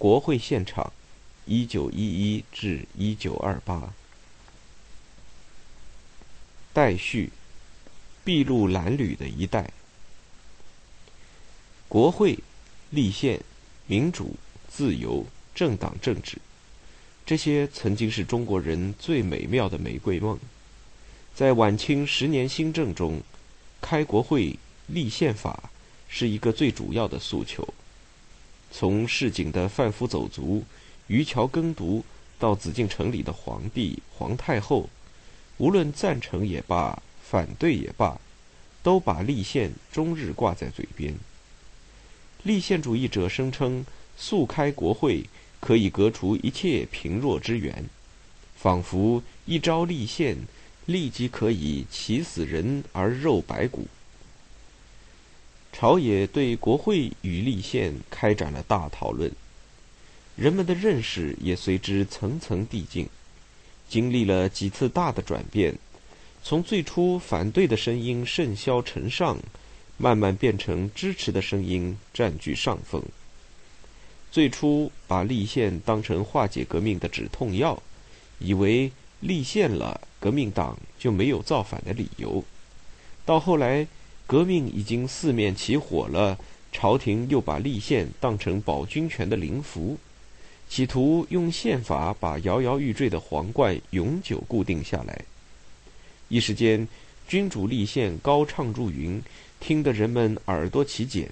国会现场，一九一一至一九二八。待续，筚路蓝缕的一代。国会、立宪、民主、自由、政党政治，这些曾经是中国人最美妙的玫瑰梦。在晚清十年新政中，开国会、立宪法是一个最主要的诉求。从市井的贩夫走卒、渔樵耕读，到紫禁城里的皇帝、皇太后，无论赞成也罢，反对也罢，都把立宪终日挂在嘴边。立宪主义者声称，速开国会可以革除一切贫弱之源，仿佛一朝立宪，立即可以起死人而肉白骨。朝野对国会与立宪开展了大讨论，人们的认识也随之层层递进，经历了几次大的转变，从最初反对的声音甚嚣尘上，慢慢变成支持的声音占据上风。最初把立宪当成化解革命的止痛药，以为立宪了，革命党就没有造反的理由，到后来。革命已经四面起火了，朝廷又把立宪当成保军权的灵符，企图用宪法把摇摇欲坠的皇冠永久固定下来。一时间，君主立宪高唱入云，听得人们耳朵起茧。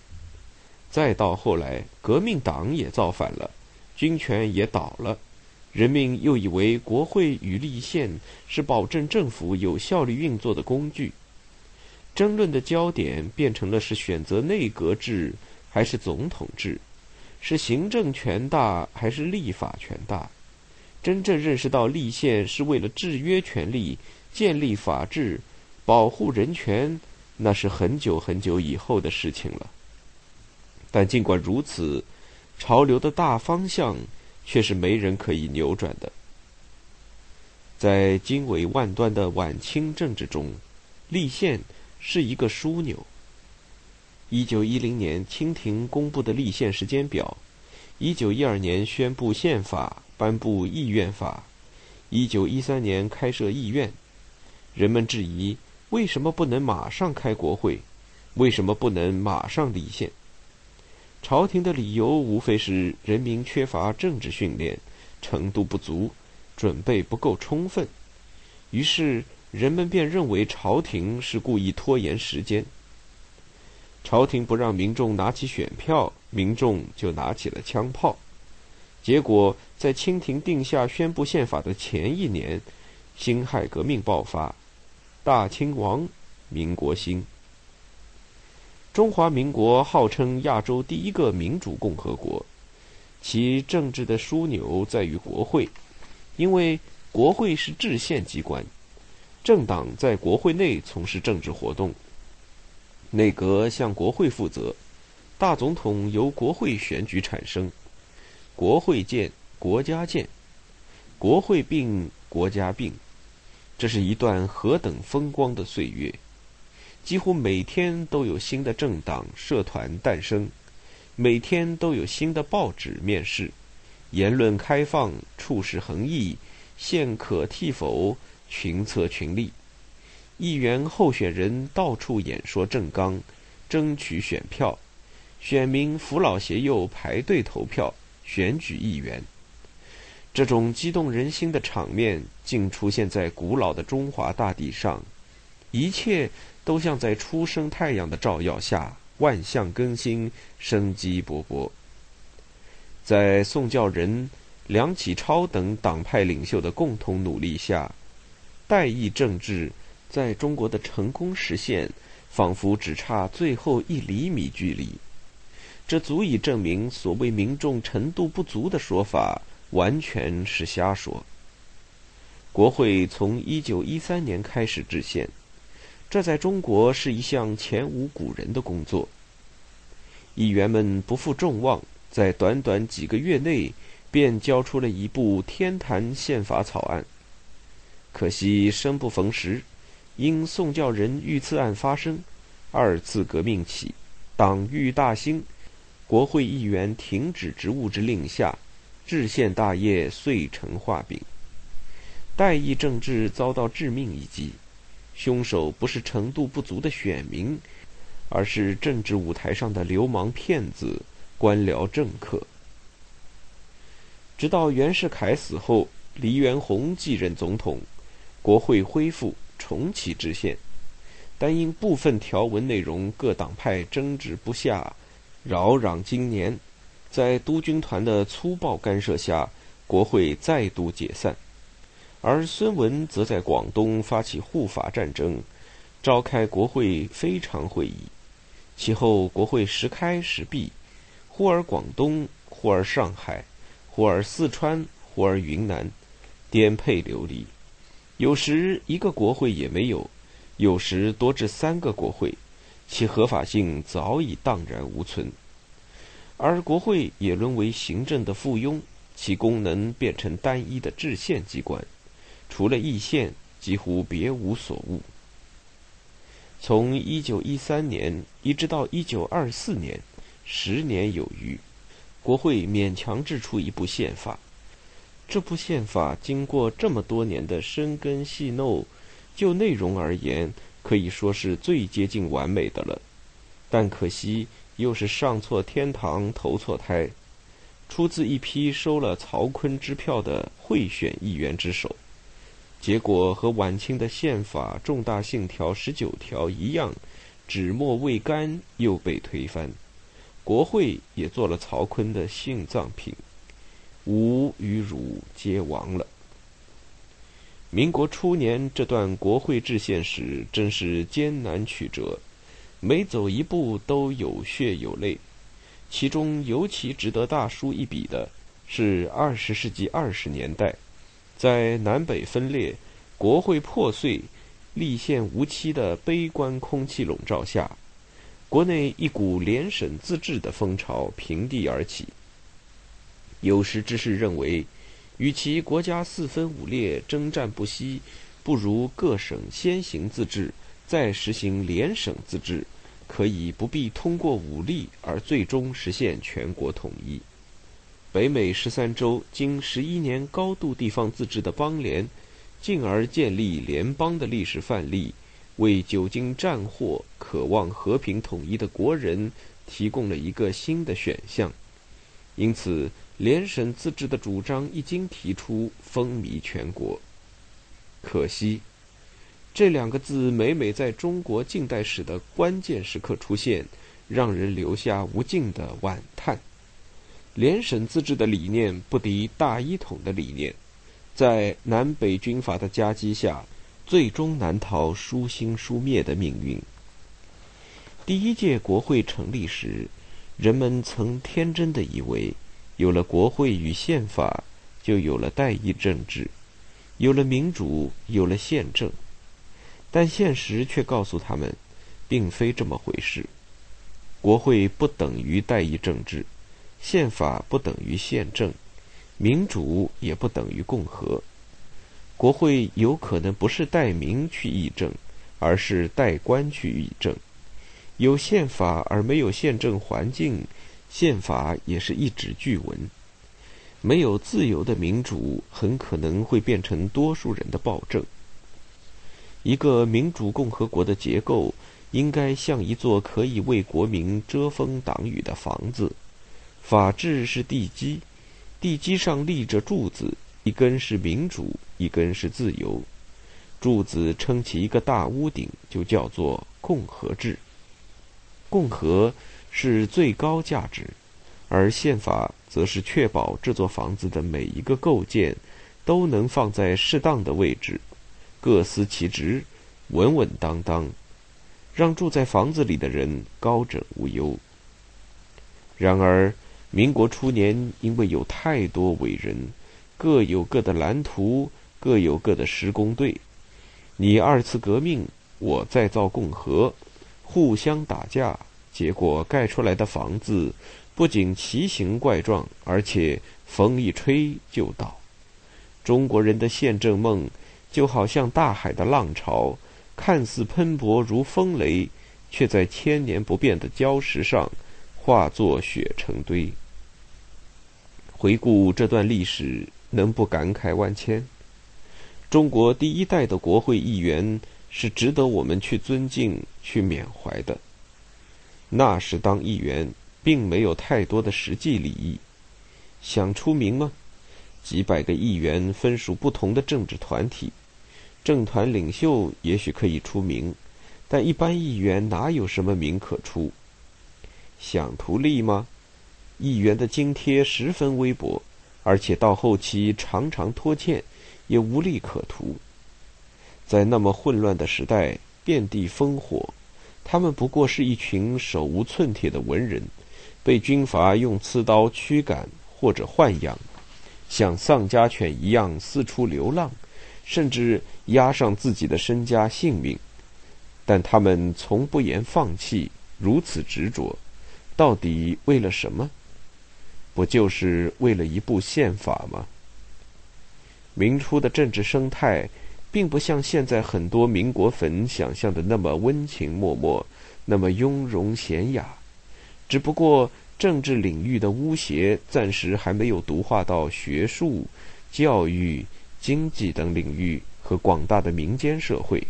再到后来，革命党也造反了，军权也倒了，人民又以为国会与立宪是保证政府有效率运作的工具。争论的焦点变成了是选择内阁制还是总统制，是行政权大还是立法权大。真正认识到立宪是为了制约权力、建立法治、保护人权，那是很久很久以后的事情了。但尽管如此，潮流的大方向却是没人可以扭转的。在经纬万端的晚清政治中，立宪。是一个枢纽。一九一零年，清廷公布的立宪时间表；一九一二年宣布宪法，颁布议院法；一九一三年开设议院。人们质疑：为什么不能马上开国会？为什么不能马上立宪？朝廷的理由无非是人民缺乏政治训练，程度不足，准备不够充分。于是。人们便认为朝廷是故意拖延时间。朝廷不让民众拿起选票，民众就拿起了枪炮。结果，在清廷定下宣布宪法的前一年，辛亥革命爆发，大清亡，民国兴。中华民国号称亚洲第一个民主共和国，其政治的枢纽在于国会，因为国会是制宪机关。政党在国会内从事政治活动，内阁向国会负责，大总统由国会选举产生。国会建，国家建；国会病，国家病。这是一段何等风光的岁月！几乎每天都有新的政党、社团诞生，每天都有新的报纸面世，言论开放，处事横溢，现可替否？群策群力，议员候选人到处演说政纲，争取选票，选民扶老携幼排队投票选举议员。这种激动人心的场面，竟出现在古老的中华大地上。一切都像在初升太阳的照耀下，万象更新，生机勃勃。在宋教仁、梁启超等党派领袖的共同努力下。代议政治在中国的成功实现，仿佛只差最后一厘米距离。这足以证明所谓民众程度不足的说法完全是瞎说。国会从一九一三年开始制宪，这在中国是一项前无古人的工作。议员们不负众望，在短短几个月内便交出了一部天坛宪法草案。可惜生不逢时，因宋教仁遇刺案发生，二次革命起，党欲大兴，国会议员停止职务之令下，制宪大业遂成画饼。代议政治遭到致命一击，凶手不是程度不足的选民，而是政治舞台上的流氓骗子、官僚政客。直到袁世凯死后，黎元洪继任总统，国会恢复重启制宪，但因部分条文内容各党派争执不下。扰攘经年，在督军团的粗暴干涉下，国会再度解散。而孙文则在广东发起护法战争，召开国会非常会议。其后，国会时开时闭，忽而广东，忽而上海，忽而四川，忽而云南，颠沛流离。有时一个国会也没有，有时多至三个国会。其合法性早已荡然无存，而国会也沦为行政的附庸，其功能变成单一的制宪机关，除了议宪，几乎别无所务。从一九一三年一直到一九二四年，十年有余，国会勉强制出一部宪法。这部宪法经过这么多年的深耕细弄，就内容而言。可以说是最接近完美的了，但可惜又是上错天堂投错胎，出自一批收了曹锟支票的贿选议员之手，结果和晚清的宪法重大信条十九条一样，纸墨未干又被推翻，国会也做了曹锟的殉葬品，吾与汝皆亡了。民国初年这段国会制宪史真是艰难曲折，每走一步都有血有泪。其中尤其值得大书一笔的是二十世纪二十年代，在南北分裂、国会破碎、立宪无期的悲观空气笼罩下，国内一股联省自治的风潮平地而起。有识之士认为。与其国家四分五裂、征战不息，不如各省先行自治，再实行联省自治，可以不必通过武力而最终实现全国统一。北美十三州经十一年高度地方自治的邦联，进而建立联邦的历史范例，为久经战祸、渴望和平统一的国人提供了一个新的选项。因此。联省自治的主张一经提出，风靡全国。可惜，这两个字每每在中国近代史的关键时刻出现，让人留下无尽的惋叹。联省自治的理念不敌大一统的理念，在南北军阀的夹击下，最终难逃书兴书灭的命运。第一届国会成立时，人们曾天真的以为。有了国会与宪法，就有了代议政治，有了民主，有了宪政。但现实却告诉他们，并非这么回事。国会不等于代议政治，宪法不等于宪政，民主也不等于共和。国会有可能不是代民去议政，而是代官去议政。有宪法而没有宪政环境。宪法也是一纸巨文，没有自由的民主，很可能会变成多数人的暴政。一个民主共和国的结构，应该像一座可以为国民遮风挡雨的房子。法治是地基，地基上立着柱子，一根是民主，一根是自由。柱子撑起一个大屋顶，就叫做共和制。共和。是最高价值，而宪法则是确保这座房子的每一个构件都能放在适当的位置，各司其职，稳稳当当，让住在房子里的人高枕无忧。然而，民国初年因为有太多伟人，各有各的蓝图，各有各的施工队，你二次革命，我再造共和，互相打架。结果盖出来的房子不仅奇形怪状，而且风一吹就倒。中国人的宪政梦就好像大海的浪潮，看似喷薄如风雷，却在千年不变的礁石上化作雪成堆。回顾这段历史，能不感慨万千？中国第一代的国会议员是值得我们去尊敬、去缅怀的。那时当议员，并没有太多的实际利益。想出名吗？几百个议员分属不同的政治团体，政团领袖也许可以出名，但一般议员哪有什么名可出？想图利吗？议员的津贴十分微薄，而且到后期常常拖欠，也无利可图。在那么混乱的时代，遍地烽火，他们不过是一群手无寸铁的文人，被军阀用刺刀驱赶或者豢养。像丧家犬一样四处流浪，甚至押上自己的身家性命，但他们从不言放弃，如此执着，到底为了什么？不就是为了一部宪法吗？明初的政治生态，并不像现在很多民国粉想象的那么温情脉脉，那么雍容娴雅，只不过。政治领域的巫邪暂时还没有毒化到学术、教育、经济等领域和广大的民间社会。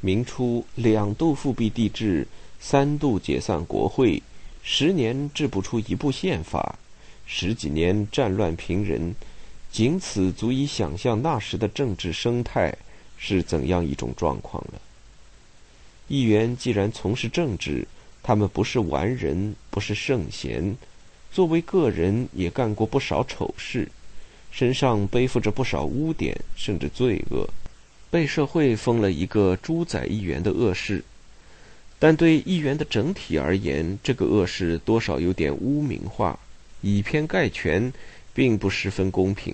明初两度复辟帝制，三度解散国会，十年制不出一部宪法，十几年战乱频仍，仅此足以想象那时的政治生态是怎样一种状况了。议员既然从事政治，他们不是完人，不是圣贤，作为个人也干过不少丑事，身上背负着不少污点，甚至罪恶，被社会封了一个“猪仔议员”的恶事。但对议员的整体而言，这个恶事多少有点污名化，以偏概全，并不十分公平。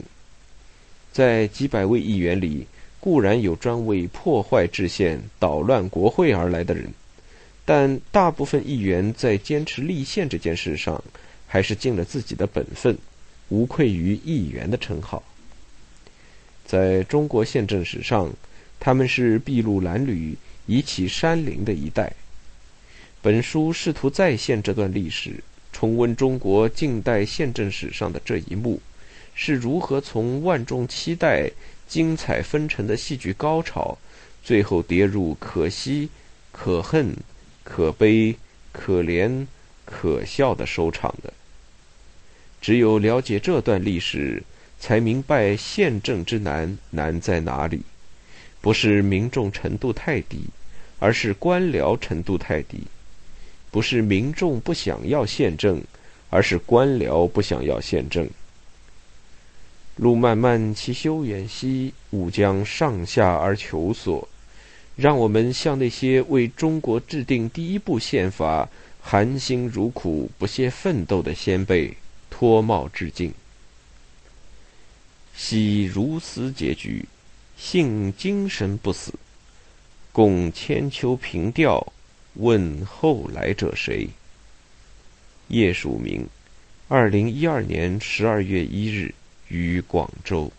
在几百位议员里，固然有专为破坏制宪、捣乱国会而来的人。但大部分议员在坚持立宪这件事上，还是尽了自己的本分，无愧于议员的称号。在中国宪政史上，他们是筚路蓝缕、遗起山林的一代。本书试图再现这段历史，重温中国近代宪政史上的这一幕，是如何从万众期待、精彩纷呈的戏剧高潮，最后跌入可惜、可恨。可悲、可怜、可笑的收场的。只有了解这段历史，才明白宪政之难难在哪里。不是民众程度太低，而是官僚程度太低；不是民众不想要宪政，而是官僚不想要宪政。路漫漫其修远兮，吾将上下而求索。让我们向那些为中国制定第一部宪法含辛茹苦、不懈奋斗的先辈脱帽致敬。惜如斯结局，幸精神不死。共千秋凭吊，问后来者谁？叶曙明，二零一二年十二月一日于广州。